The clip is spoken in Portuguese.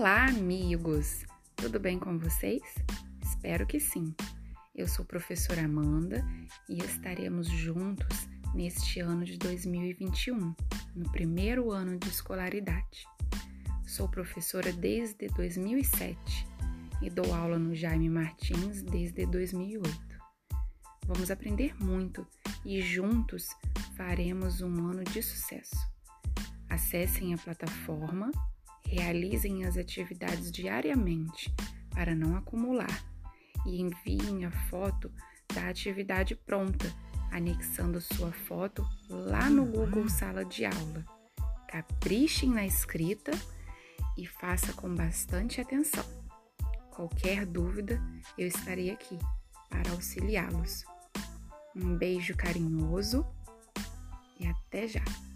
Olá, amigos! Tudo bem com vocês? Espero que sim. Eu sou professora Amanda e estaremos juntos neste ano de 2021, no primeiro ano de escolaridade. Sou professora desde 2007 e dou aula no Jaime Martins desde 2008. Vamos aprender muito e juntos faremos um ano de sucesso. Acessem a plataforma Realizem as atividades diariamente para não acumular e enviem a foto da atividade pronta, anexando sua foto lá no Google Sala de Aula. Caprichem na escrita e faça com bastante atenção. Qualquer dúvida, eu estarei aqui para auxiliá-los. Um beijo carinhoso e até já!